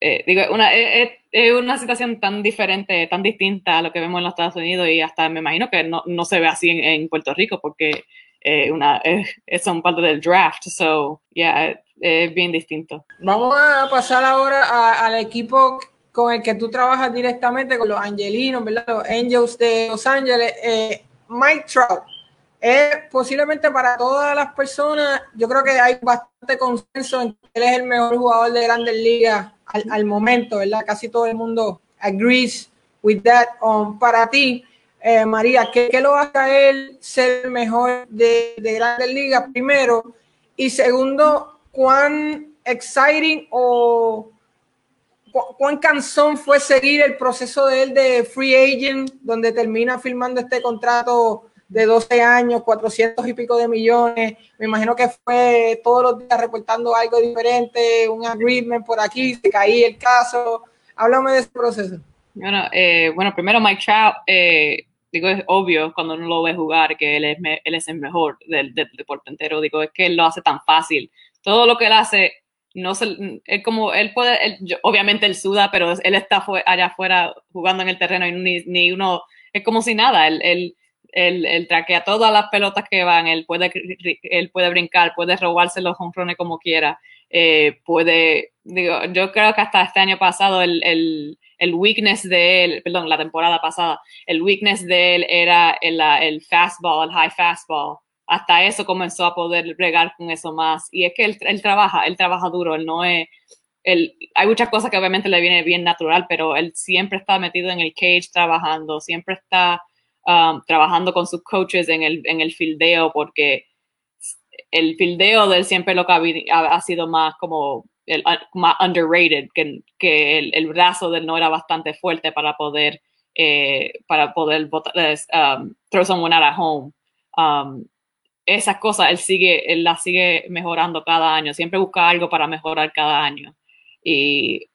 eh, digo, una, es, es, una situación tan diferente, tan distinta a lo que vemos en los Estados Unidos y hasta me imagino que no, no se ve así en, en Puerto Rico porque eh, una, son parte del draft, so, yeah, es bien distinto. Vamos a pasar ahora al equipo con el que tú trabajas directamente, con los angelinos, ¿verdad? Los Angels de Los Ángeles. Eh, Mike Trout, es posiblemente para todas las personas, yo creo que hay bastante consenso en que él es el mejor jugador de grandes ligas al, al momento, ¿verdad? Casi todo el mundo agrees with that. Um, para ti, eh, María, ¿qué, ¿qué, lo hace a él ser el mejor de, de grandes ligas primero? Y segundo, ¿cuán exciting o cuán cansón fue seguir el proceso de él de free agent, donde termina firmando este contrato de 12 años, 400 y pico de millones. Me imagino que fue todos los días reportando algo diferente, un agreement por aquí, se caía el caso. Háblame de ese proceso. Bueno, eh, bueno primero Mike Trout, eh, digo, es obvio cuando uno lo ve jugar que él es, el mejor del, del deporte entero. Digo, es que él lo hace tan fácil. Todo lo que él hace no se, él como, él puede, obviamente él suda, pero él está allá afuera jugando en el terreno y ni, ni uno, es como si nada, él, él, él, él, traquea todas las pelotas que van, él puede, él puede brincar, puede robarse los honrones como quiera, eh, puede, digo, yo creo que hasta este año pasado el, el, el, weakness de él, perdón, la temporada pasada, el weakness de él era el, el fastball, el high fastball, hasta eso comenzó a poder bregar con eso más. Y es que él, él trabaja, él trabaja duro, él no es, él, hay muchas cosas que obviamente le viene bien natural, pero él siempre está metido en el cage trabajando, siempre está um, trabajando con sus coaches en el, en el fildeo, porque el fildeo de él siempre lo que ha, sido más como el, más underrated, que, que el, el, brazo de él no era bastante fuerte para poder, eh, para poder um, throw someone out at home. Um, esas cosas él sigue, él las sigue mejorando cada año, siempre busca algo para mejorar cada año. Y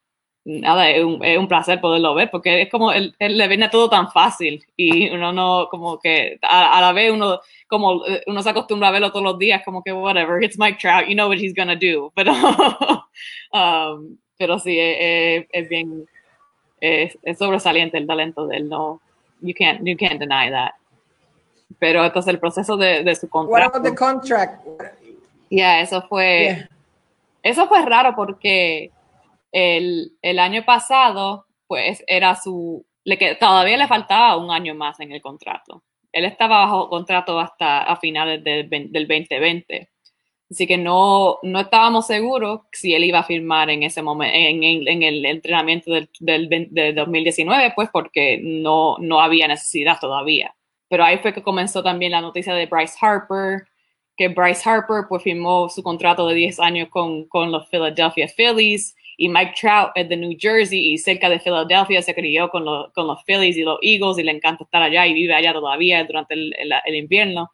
nada, es un, es un placer poderlo ver porque es como él, él, le viene todo tan fácil y uno no, como que a, a, la vez uno, como eh, uno se acostumbra a verlo todos los días, como que whatever, it's Mike Trout, you know what he's gonna do. Pero, um, pero sí, es, es bien, es, es, sobresaliente el talento de él, no, you can't, you can't deny that pero entonces el proceso de, de su contrato. What the contract? Ya, yeah, eso fue, yeah. eso fue raro porque el, el, año pasado, pues era su, le que todavía le faltaba un año más en el contrato. Él estaba bajo contrato hasta a finales del, del 2020. Así que no, no estábamos seguros si él iba a firmar en ese momento, en, en, en el entrenamiento del, del, del, 2019, pues porque no, no había necesidad todavía. Pero ahí fue que comenzó también la noticia de Bryce Harper, que Bryce Harper pues firmó su contrato de 10 años con, con los Philadelphia Phillies y Mike Trout es de New Jersey y cerca de Philadelphia se crió con, lo, con los Phillies y los Eagles y le encanta estar allá y vive allá todavía durante el, el, invierno.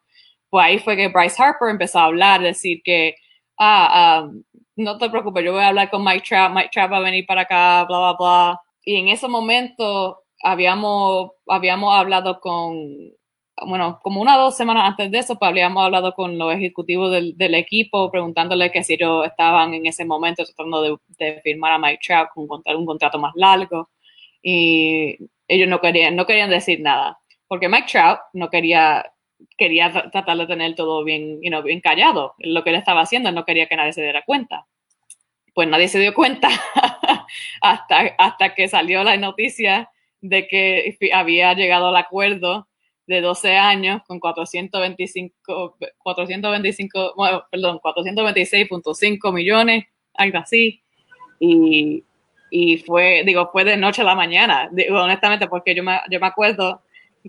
Pues ahí fue que Bryce Harper empezó a hablar, decir que, ah, um, no te preocupes, yo voy a hablar con Mike Trout, Mike Trout va a venir para acá, bla, bla, bla. Y en ese momento habíamos, habíamos hablado con, bueno, como una o dos semanas antes de eso, pues habíamos hablado con los ejecutivos del, equipo, preguntándole que si ellos estaban en ese momento tratando de, firmar a Mike Trout con un, un contrato más largo. Y ellos no querían, no querían decir nada, porque Mike Trout no quería, quería tratar de tener todo bien, you know, bien callado. Lo que él estaba haciendo, no quería que nadie se diera cuenta. Pues nadie se dio cuenta hasta, hasta que salió la noticia de que había llegado al acuerdo de 12 años con 425, 425 bueno, perdón, 426.5 millones, algo así. Y, y, fue, digo, fue de noche a la mañana, digo, honestamente, porque yo me, yo me acuerdo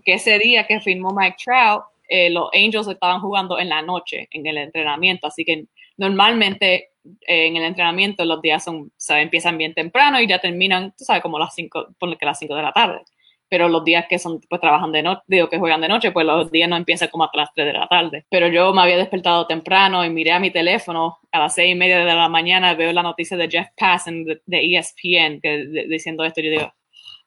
que ese día que firmó Mike Trout, eh, los Angels estaban jugando en la noche, en el entrenamiento, así que normalmente eh, en el entrenamiento los días son, empiezan bien temprano y ya terminan, tú sabes, como las 5, ponle que las 5 de la tarde pero los días que son, pues trabajan de noche, digo que juegan de noche, pues los días no empiezan como a las 3 de la tarde. Pero yo me había despertado temprano y miré a mi teléfono a las 6 y media de la mañana, veo la noticia de Jeff Passan de, ESPN que, diciendo esto, yo digo,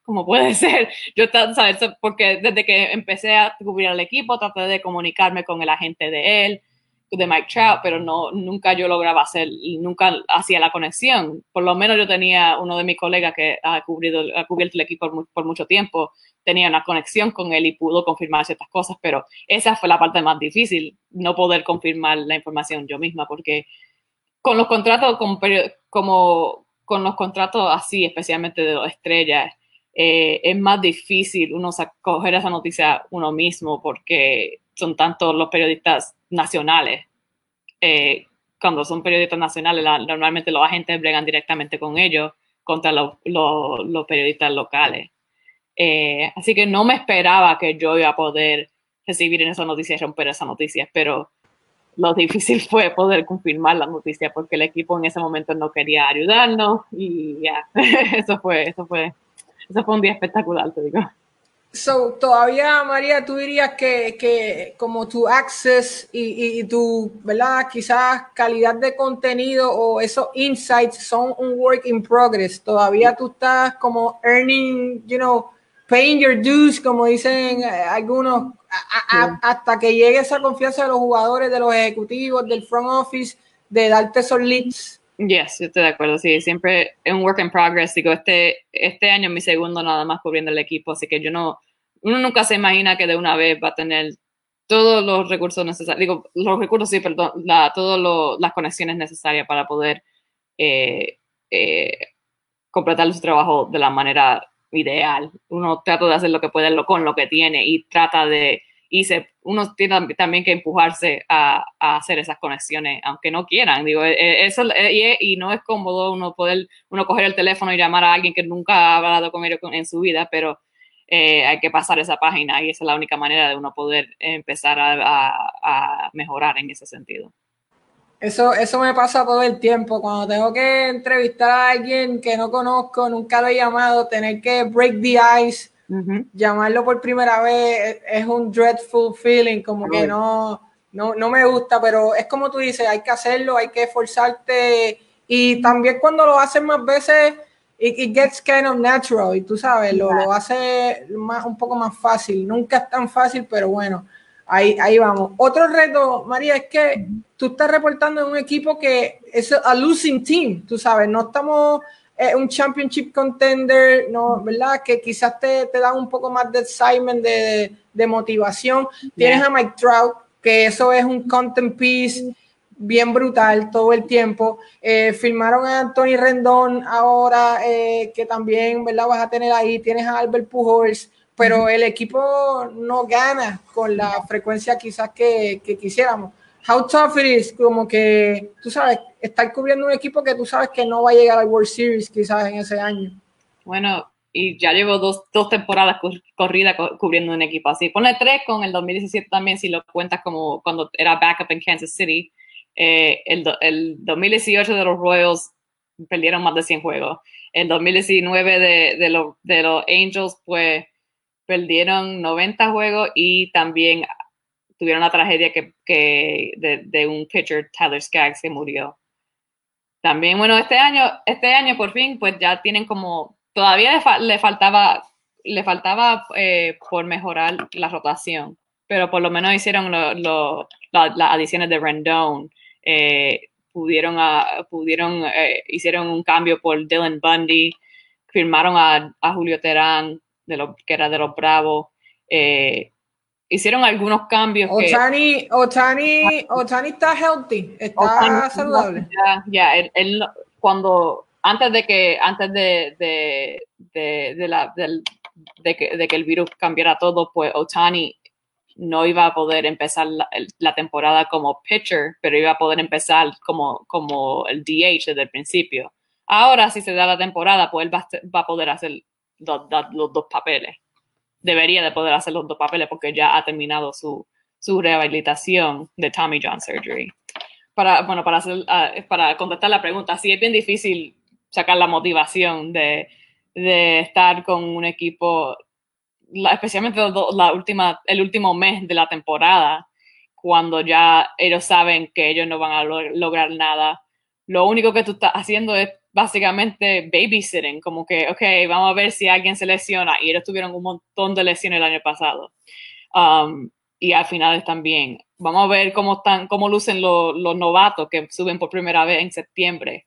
¿cómo puede ser? Yo, ¿sabes? Porque desde que empecé a cubrir al equipo, traté de comunicarme con el agente de él, de Mike Trout, pero no, nunca yo lograba hacer, nunca hacía la conexión. Por lo menos yo tenía uno de mis colegas que ha, cubierto el equipo por, mucho tiempo, tenía una conexión con él y pudo confirmar ciertas cosas, pero esa fue la parte más difícil, no poder confirmar la información yo misma, porque con los contratos como, con los contratos así, especialmente de dos estrellas, eh, es más difícil uno coger esa noticia uno mismo porque son tantos los periodistas nacionales. Eh, cuando son periodistas nacionales, normalmente los agentes bregan directamente con ellos contra los, periodistas locales. Eh, así que no me esperaba que yo iba a poder recibir en esa noticia y romper esa noticia, pero lo difícil fue poder confirmar la noticia porque el equipo en ese momento no quería ayudarnos y ya, eso fue, eso fue, eso fue un día espectacular, te digo. So, todavía, María, tú dirías que, que como tu access y, y, tu, ¿verdad? Quizás calidad de contenido o esos insights son un work in progress. Todavía tú estás como earning, you know, paying your dues, como dicen eh, algunos, hasta que llegue esa confianza de los jugadores, de los ejecutivos, del front office, de darte esos leads. Yes, yo estoy de acuerdo, sí, siempre es un work in progress. Digo, este, este año es mi segundo nada más cubriendo el equipo, así que yo no, uno nunca se imagina que de una vez va a tener todos los recursos necesarios, digo, los recursos, sí, perdón, la, todas las conexiones necesarias para poder eh, eh, completar su trabajo de la manera ideal. Uno trata de hacer lo que puede con lo que tiene y trata de y se, uno tiene también que empujarse a, hacer esas conexiones, aunque no quieran. Digo, e, e, eso, e, y, no es cómodo uno poder, uno coger el teléfono y llamar a alguien que nunca ha hablado con ellos en su vida, pero eh, hay que pasar esa página y esa es la única manera de uno poder empezar a, mejorar en ese sentido. Eso, eso me pasa todo el tiempo. Cuando tengo que entrevistar a alguien que no conozco, nunca lo he llamado, tener que break the ice Llamarlo por primera vez es, un dreadful feeling, como que no, no, no me gusta, pero es como tú dices, hay que hacerlo, hay que esforzarte. Y también cuando lo haces más veces, it, gets kind of natural y tú sabes, lo, lo hace más, un poco más fácil. Nunca es tan fácil, pero bueno, ahí, ahí vamos. Otro reto, María, es que tú estás reportando en un equipo que es a losing team, tú sabes, no estamos un championship contender, ¿no? ¿Verdad? Que quizás te, te dan un poco más de excitement, de, de motivación. Tienes a Mike Trout, que eso es un content piece bien brutal todo el tiempo. Eh, filmaron a Anthony Rendón ahora, eh, que también, ¿verdad? Vas a tener ahí. Tienes a Albert Pujols, pero el equipo no gana con la frecuencia quizás que, que quisiéramos how tough it is, como que, tú sabes, estar cubriendo un equipo que tú sabes que no va a llegar al World Series quizás en ese año. Bueno, y ya llevo dos, dos temporadas corridas cubriendo un equipo así. Pone tres con el 2017 también, si lo cuentas como cuando era backup en Kansas City. Eh, el, el 2018 de los Royals perdieron más de 100 juegos. El 2019 de, de, lo, de los Angels, pues perdieron 90 juegos y también tuvieron la tragedia que, de, un pitcher, Tyler Skaggs, que murió. También, bueno, este año, este año por fin, pues ya tienen como, todavía le, faltaba, le faltaba eh, por mejorar la rotación, pero por lo menos hicieron las adiciones de Rendon, eh, pudieron, a, pudieron eh, hicieron un cambio por Dylan Bundy, firmaron a, Julio Terán, que era de los Bravos, hicieron algunos cambios. Otani, que, Otani, Otani está healthy, está saludable. Ya, él, cuando, antes de que, antes de, de, de, la, de, que, de, que, el virus cambiara todo, pues Otani no iba a poder empezar la, temporada como pitcher, pero iba a poder empezar como, como el DH desde el principio. Ahora, si se da la temporada, pues él va, a poder hacer los, dos papeles. Debería de poder hacer los dos papeles porque ya ha terminado su, su rehabilitación de Tommy John Surgery. Para, bueno, para, hacer, ah, para contestar la pregunta, sí es bien difícil sacar la motivación de, de estar con un equipo especialmente la última, el último mes de la temporada, cuando ya ellos saben que ellos no van a lograr nada. Lo único que tú estás haciendo es básicamente babysitting, como que, ok, vamos a ver si alguien se lesiona. Y ellos tuvieron un montón de lesiones el año pasado. Um, y al final también. Vamos a ver cómo, están, cómo lucen los, novatos que suben por primera vez en septiembre.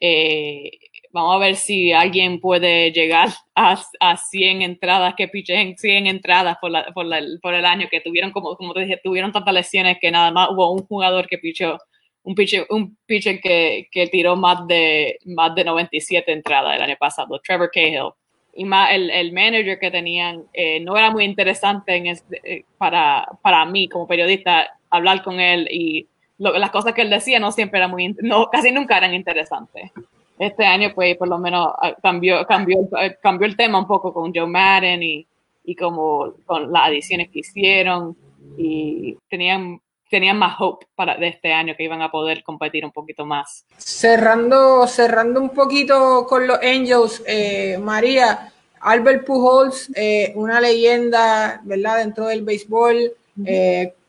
Eh, vamos a ver si alguien puede llegar a, a 100 entradas, que pichen 100 entradas por, la, por, por, el año, que tuvieron, como, como te dije, tuvieron tantas lesiones que nada más hubo un jugador que pichó, un pitcher, un pitcher que, que tiró más de, más de 97 entradas el año pasado, Trevor Cahill. Y más el, el manager que tenían eh, no era muy interesante en eh, para, para mí como periodista hablar con él y las cosas que él decía no siempre eran muy, no, casi nunca eran interesantes. Este año, pues, por lo menos ah, cambió, cambió, eh, cambió el tema un poco con Joe Madden y, y como con las adiciones que hicieron y tenían tenían más hope para de este año que iban a poder competir un poquito más. Cerrando, cerrando un poquito con los Angels, eh, María, Albert Pujols, eh, una leyenda, ¿verdad? Dentro del béisbol,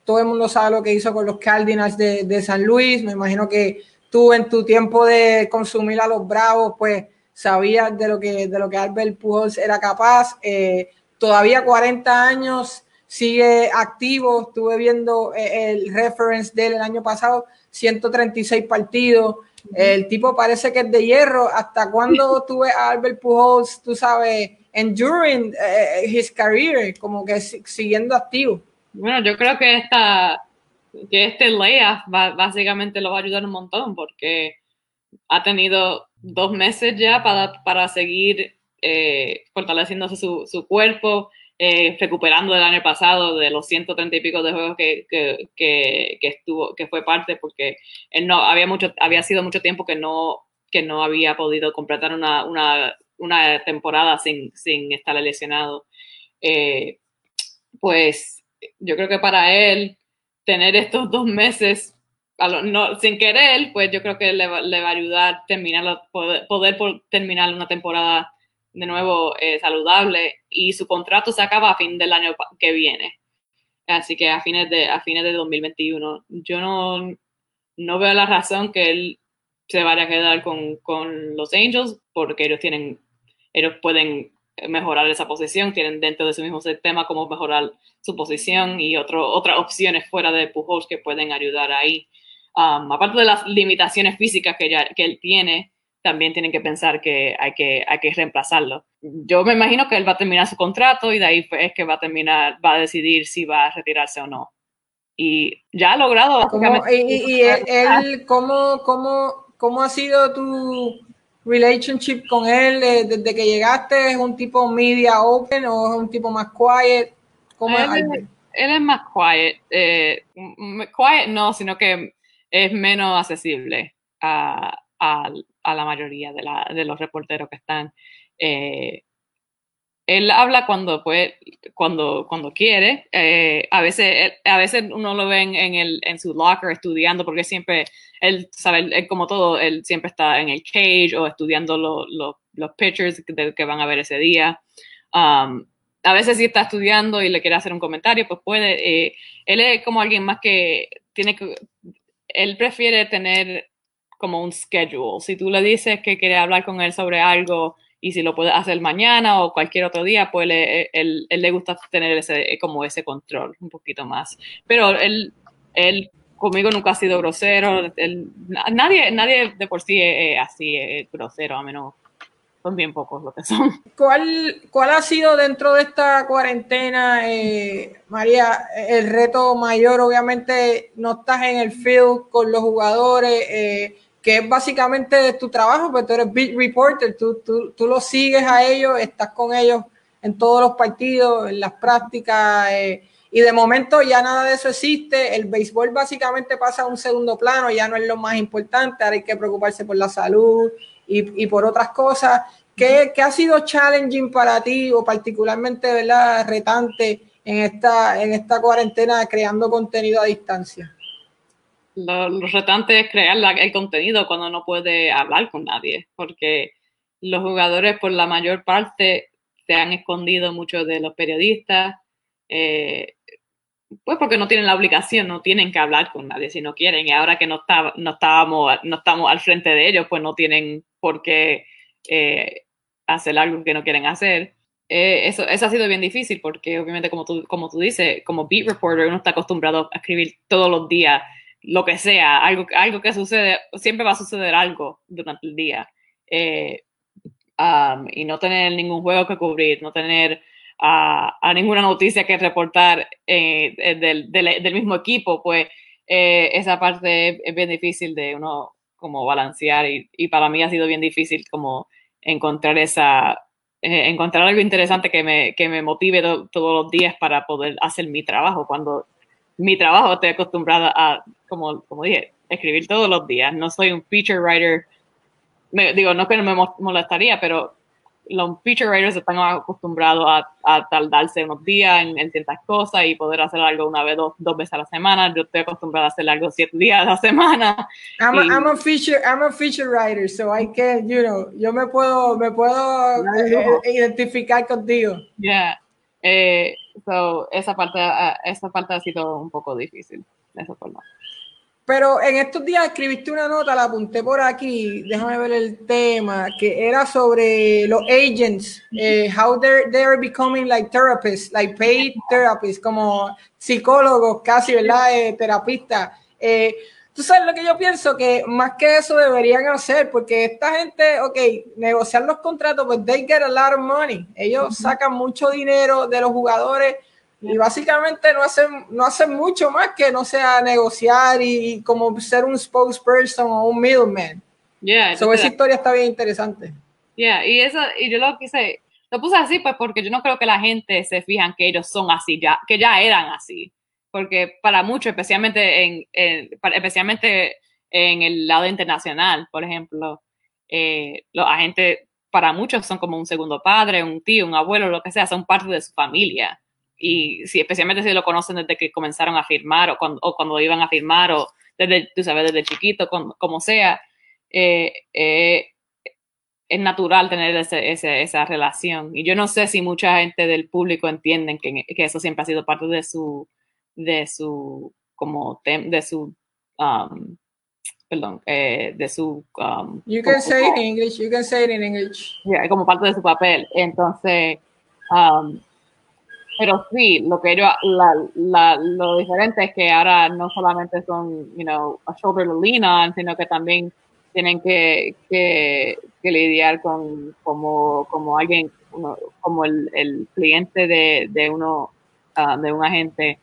todo el mundo sabe lo que hizo con los Cardinals de, San Luis. Me imagino que tú en tu tiempo de consumir a los Bravos, pues sabías de lo que, de lo que Albert Pujols era capaz. Eh, todavía 40 años, sigue activo. Estuve viendo eh, el reference de él el año pasado, 136 partidos. El tipo parece que es de hierro. ¿Hasta cuándo tuve a Albert Pujols, tú sabes, enduring eh, his career, como que siguiendo activo? Bueno, yo creo que esta que este layoff básicamente lo va a ayudar un montón porque ha tenido dos meses ya para, para seguir eh, fortaleciéndose su, su cuerpo, eh, recuperando del año pasado de los 130 y pico de juegos que, que, que, estuvo, que fue parte, porque él no había mucho, había sido mucho tiempo que no, que no había podido completar una, una, una temporada sin, sin estar lesionado. Eh, pues yo creo que para él tener estos dos meses no, sin querer, pues yo creo que le va, le va a ayudar terminar, poder, poder terminar una temporada de nuevo eh, saludable y su contrato se acaba a fin del año que viene. Así que a fines de, a fines de 2021. Yo no, no veo la razón que él se vaya a quedar con, con los Angels porque ellos tienen, ellos pueden mejorar esa posición, tienen dentro de su mismo sistema cómo mejorar su posición y otro, otras opciones fuera de Pujols que pueden ayudar ahí. Um, aparte de las limitaciones físicas que, ya, que él tiene, también tienen que pensar que hay, que hay que reemplazarlo. Yo me imagino que él va a terminar su contrato y de ahí es que va a terminar, va a decidir si va a retirarse o no. Y ya ha logrado básicamente. ¿Y, y él, cómo, cómo, cómo ha sido tu, relationship con él eh, desde que llegaste? ¿Es un tipo media open o es un tipo más quiet? ¿Cómo él, es, él es más quiet. Eh, quiet no, sino que es menos accesible a, a, a la mayoría de, la, de, los reporteros que están. Eh, él habla cuando puede, cuando, cuando quiere. Eh, a, veces, a veces uno lo ve en, el, en su locker estudiando, porque siempre, él sabe, él, como todo, él siempre está en el cage o estudiando los pictures que van a ver ese día. Um, a veces si está estudiando y le quiere hacer un comentario, pues puede. Eh, él es como alguien más que tiene que, él prefiere tener como un schedule. Si tú le dices que quiere hablar con él sobre algo, y si lo puede hacer mañana o cualquier otro día, pues le, él, él, le gusta tener ese, como ese control un poquito más. Pero él, él conmigo nunca ha sido grosero, nadie, nadie de por sí es, así grosero, a menos son bien pocos lo que son. ¿Cuál, cuál ha sido dentro de esta cuarentena, eh, María, el reto mayor? Obviamente no estás en el field con los jugadores. Eh, que es básicamente tu trabajo, pues tú eres beat reporter, tú, tú, tú los sigues a ellos, estás con ellos en todos los partidos, en las prácticas, eh, y de momento ya nada de eso existe, el béisbol básicamente pasa a un segundo plano, ya no es lo más importante, ahora hay que preocuparse por la salud y, y por otras cosas. ¿Qué, ¿Qué, ha sido challenging para ti o particularmente ¿verdad? retante en esta, en esta cuarentena creando contenido a distancia? Lo, lo es crear el contenido cuando no puede hablar con nadie, porque los jugadores por la mayor parte se han escondido muchos de los periodistas, eh, pues porque no tienen la obligación, no tienen que hablar con nadie si no quieren. Y ahora que no, estábamos, no estamos al frente de ellos, pues no tienen por qué eh, hacer algo que no quieren hacer. Eh, eso, eso ha sido bien difícil porque obviamente como tú, como tú dices, como beat reporter uno está acostumbrado a escribir todos los días lo que sea, algo, algo que sucede, siempre va a suceder algo durante el día. Eh, um, y no tener ningún juego que cubrir, no tener a, a ninguna noticia que reportar eh, eh del, del, mismo equipo, pues esa parte es, bien difícil de uno como balancear y, para mí ha sido bien difícil como encontrar esa, encontrar algo interesante que me, que me motive to, todos los días para poder hacer mi trabajo. Cuando mi trabajo estoy acostumbrada a, como, como dije, escribir todos los días. No soy un feature writer. Me, digo, no que no me molestaría, pero los feature writers están acostumbrados a, a tardarse unos días en, en, ciertas cosas y poder hacer algo una vez, dos, dos veces a la semana. Yo estoy acostumbrada a hacer algo siete días a la semana. I'm, y, a, I'm, a, feature, I'm a feature writer, so I can, you know, yo me puedo, me puedo eh, identificar contigo. Yeah. Eh, so, esa parte, esa parte ha sido un poco difícil, de esa forma. Pero en estos días escribiste una nota, la apunté por aquí, déjame ver el tema, que era sobre los agents, eh, how they're, they're becoming like therapists, like paid therapists, como psicólogos casi, ¿verdad? Eh, terapistas. Eh, Tú sabes lo que yo pienso, que más que eso deberían hacer, porque esta gente, ok, negociar los contratos, pues they get a lot of money. Ellos uh -huh. sacan mucho dinero de los jugadores y básicamente no hacen, no hacen mucho más que no sea negociar y, y como ser un spokesperson o un middleman. Yeah, so, esa historia está bien interesante. Yeah, y eso, y yo lo quise, lo puse así pues porque yo no creo que la gente se fijan que ellos son así ya, que ya eran así. Porque para muchos, especialmente en, en especialmente en el lado internacional, por ejemplo, eh, los agentes para muchos son como un segundo padre, un tío, un abuelo, lo que sea, son parte de su familia y si, especialmente si lo conocen desde que comenzaron a firmar o cuando, o cuando iban a firmar o desde, tú sabes, desde chiquito, con, como sea, eh, eh, es natural tener ese, ese, esa relación. Y yo no sé si mucha gente del público entienden que, que eso siempre ha sido parte de su, de su, como, de su, um, perdón, eh, de su... Um, you can say it in English, you can say it in English. Yeah, como parte de su papel. Entonces, um, pero sí, lo que yo, la, la, lo diferente es que ahora no solamente son, you know, a shoulder to lean on, sino que también tienen que, que, que lidiar con como, como alguien, como el, el, cliente de, de uno, uh, de un agente,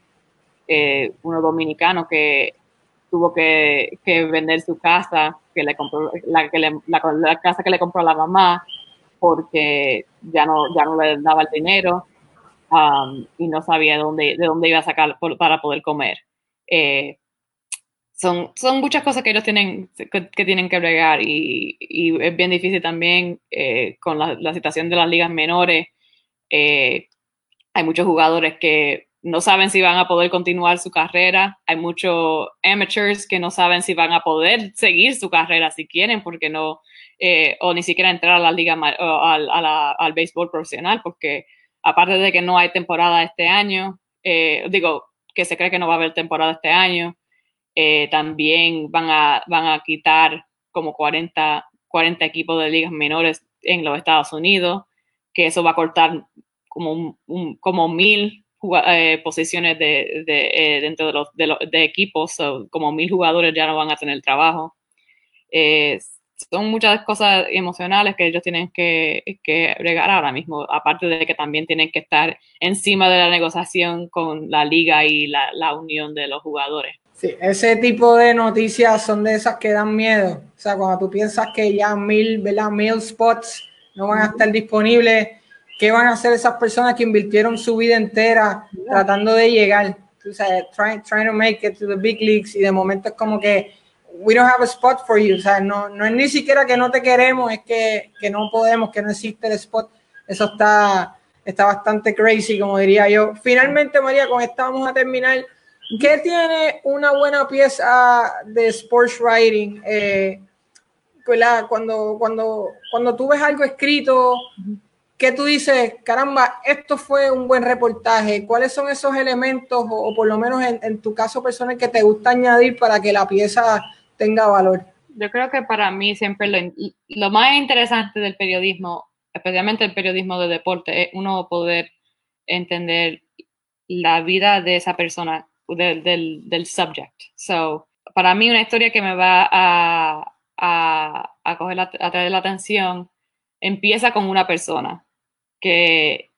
eh, uno dominicano que tuvo que, que, vender su casa, que le compró, la, que le, la, la casa que le compró la mamá, porque ya no, ya no le daba el dinero um, y no sabía dónde, de dónde iba a sacar por, para poder comer. Eh, son, son muchas cosas que ellos tienen que, que tienen que bregar y, y, es bien difícil también eh, con la, la, situación de las ligas menores. Eh, hay muchos jugadores que no saben si van a poder continuar su carrera. Hay muchos amateurs que no saben si van a poder seguir su carrera si quieren, porque no, eh, o ni siquiera entrar a la liga, o al, a la, al béisbol profesional, porque aparte de que no hay temporada este año, eh, digo que se cree que no va a haber temporada este año, eh, también van a, van a quitar como 40, 40 equipos de ligas menores en los Estados Unidos, que eso va a cortar como, un, como mil eh, posiciones de, de eh, dentro de los, de, los, de equipos, so, como mil jugadores ya no van a tener trabajo. Eh, son muchas cosas emocionales que ellos tienen que, que bregar ahora mismo, aparte de que también tienen que estar encima de la negociación con la liga y la, la unión de los jugadores. Sí, ese tipo de noticias son de esas que dan miedo. O sea, cuando tú piensas que ya mil, ¿verdad? Mil spots no van a estar disponibles, qué van a hacer esas personas que invirtieron su vida entera tratando de llegar, o sea, trying, trying to make it to the big leagues y de momento es como que we don't have a spot for you, o sea, no, no es ni siquiera que no te queremos, es que, que no podemos, que no existe el spot, eso está, está bastante crazy, como diría yo. Finalmente, María, con esta vamos a terminar. ¿Qué tiene una buena pieza de sports writing? Eh, cuando, cuando, cuando tú ves algo escrito, ¿qué tú dices? Caramba, esto fue un buen reportaje. ¿Cuáles son esos elementos, o, por lo menos en, tu caso personal, que te gusta añadir para que la pieza tenga valor? Yo creo que para mí siempre lo, lo más interesante del periodismo, especialmente el periodismo de deporte, es uno poder entender la vida de esa persona, del, del, del subject. So, para mí una historia que me va a, a, a, coger a traer la atención empieza con una persona que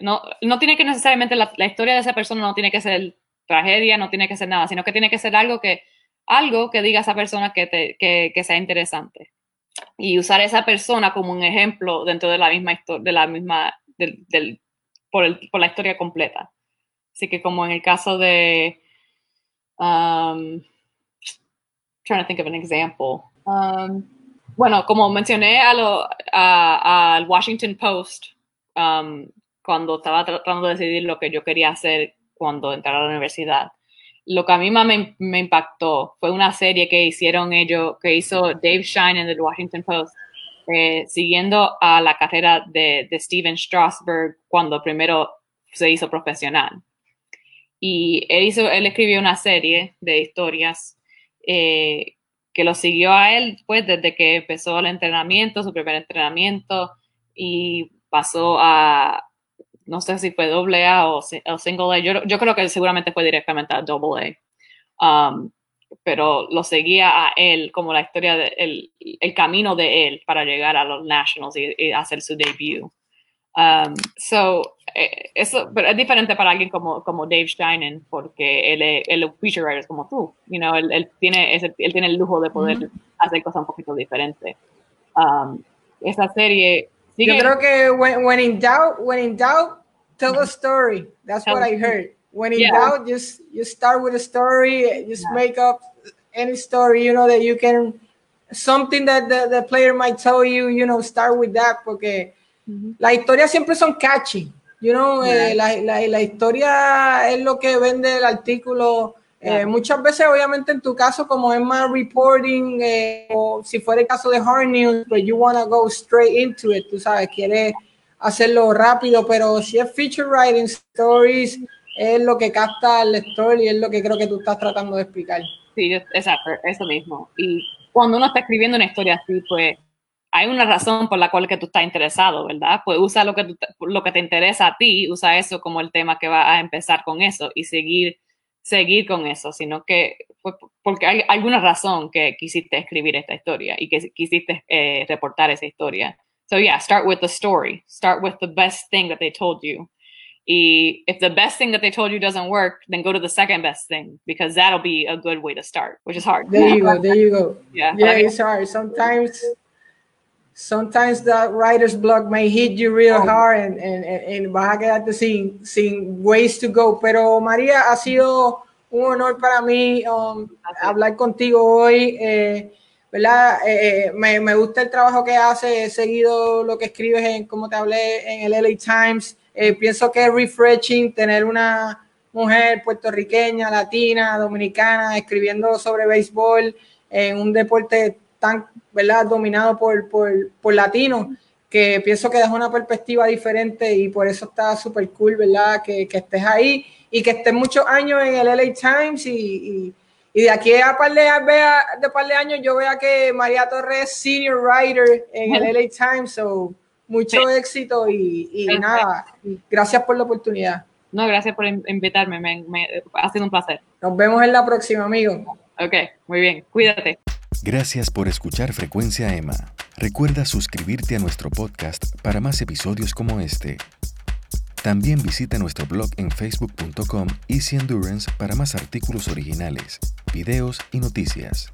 no, no tiene que necesariamente la, historia de esa persona no tiene que ser tragedia, no tiene que ser nada, sino que tiene que ser algo que, algo que diga esa persona que, te, que, que sea interesante. Y usar esa persona como un ejemplo dentro de la misma de la misma, del, del, por, el, por, la historia completa. Así que como en el caso de, um, trying to think of an example. Um, bueno, como mencioné al Washington Post um, cuando estaba tratando de decidir lo que yo quería hacer cuando entrara a la universidad, lo que a mí más me, impactó fue una serie que hicieron ellos, que hizo Dave Shine en el Washington Post, eh, siguiendo a la carrera de, Steven Strasberg cuando primero se hizo profesional. Y él, hizo, él escribió una serie de historias eh, que lo siguió a él pues desde que empezó el entrenamiento, su primer entrenamiento y pasó a, no sé si fue doble A o, single A, yo, yo, creo que seguramente fue directamente a doble A, um, pero lo seguía a él como la historia, de, el, el, camino de él para llegar a los Nationals y, hacer su debut. Um, so, eh, eso, pero es diferente para alguien como, como Dave Steinen, porque él es, él feature writer como tú, you know, él, él tiene, ese, él tiene el lujo de poder hacer cosas un poquito diferentes. Um, esa serie... Yo creo que when, when, in doubt, when in doubt, tell a story. That's what I heard. When in yeah. doubt, just, just start with a story, just yeah. make up any story, you know, that you can, something that the, the player might tell you, you know, start with that, porque uh -huh. las historias siempre son catchy. You know, eh, la, la, la, historia es lo que vende el artículo. Eh, muchas veces, obviamente, en tu caso, como es más reporting, eh, o si fuera el caso de Hard News, pues you want to go straight into it, tú sabes, quieres hacerlo rápido, pero si es feature writing stories, es lo que capta el lector y es lo que creo que tú estás tratando de explicar. Sí, exacto, eso mismo. Y cuando uno está escribiendo una historia así, pues hay una razón por la cual que tú estás interesado, ¿verdad? Pues usa lo que, lo que te interesa a ti, usa eso como el tema que va a empezar con eso y seguir, seguir con eso, sino que fue porque hay alguna razón que quisiste escribir esta historia y que quisiste eh, reportar esa historia. So yeah, start with the story. Start with the best thing that they told you. Y if the best thing that they told you doesn't work, then go to the second best thing because that'll be a good way to start, which is hard. There you go. There you go. Yeah, yeah it's hard. Sometimes sometimes the writer's block may hit you real oh. hard and, and, and, vas a quedarte sin, sin ways to go. Pero María, ha sido un honor para mí um, hablar contigo hoy. Eh, ¿verdad? Eh, eh, me, me, gusta el trabajo que haces, he seguido lo que escribes en, como te hablé, en el LA Times. Eh, pienso que es refreshing tener una mujer puertorriqueña, latina, dominicana, escribiendo sobre béisbol en un deporte tan, ¿verdad?, dominado por, por, por latinos, que pienso que da una perspectiva diferente y por eso está súper cool, ¿verdad?, que, que, estés ahí y que estés muchos años en el LA Times y, y, y de aquí a par de, de par de años yo vea que María Torres es senior writer en el LA Times, so mucho éxito y, y nada, gracias por la oportunidad. No, gracias por invitarme, me, me, ha sido un placer. Nos vemos en la próxima, amigo. Ok, muy bien, cuídate. Gracias por escuchar Frecuencia Emma. Recuerda suscribirte a nuestro podcast para más episodios como este. También visita nuestro blog en facebook.com Easy Endurance para más artículos originales, videos y noticias.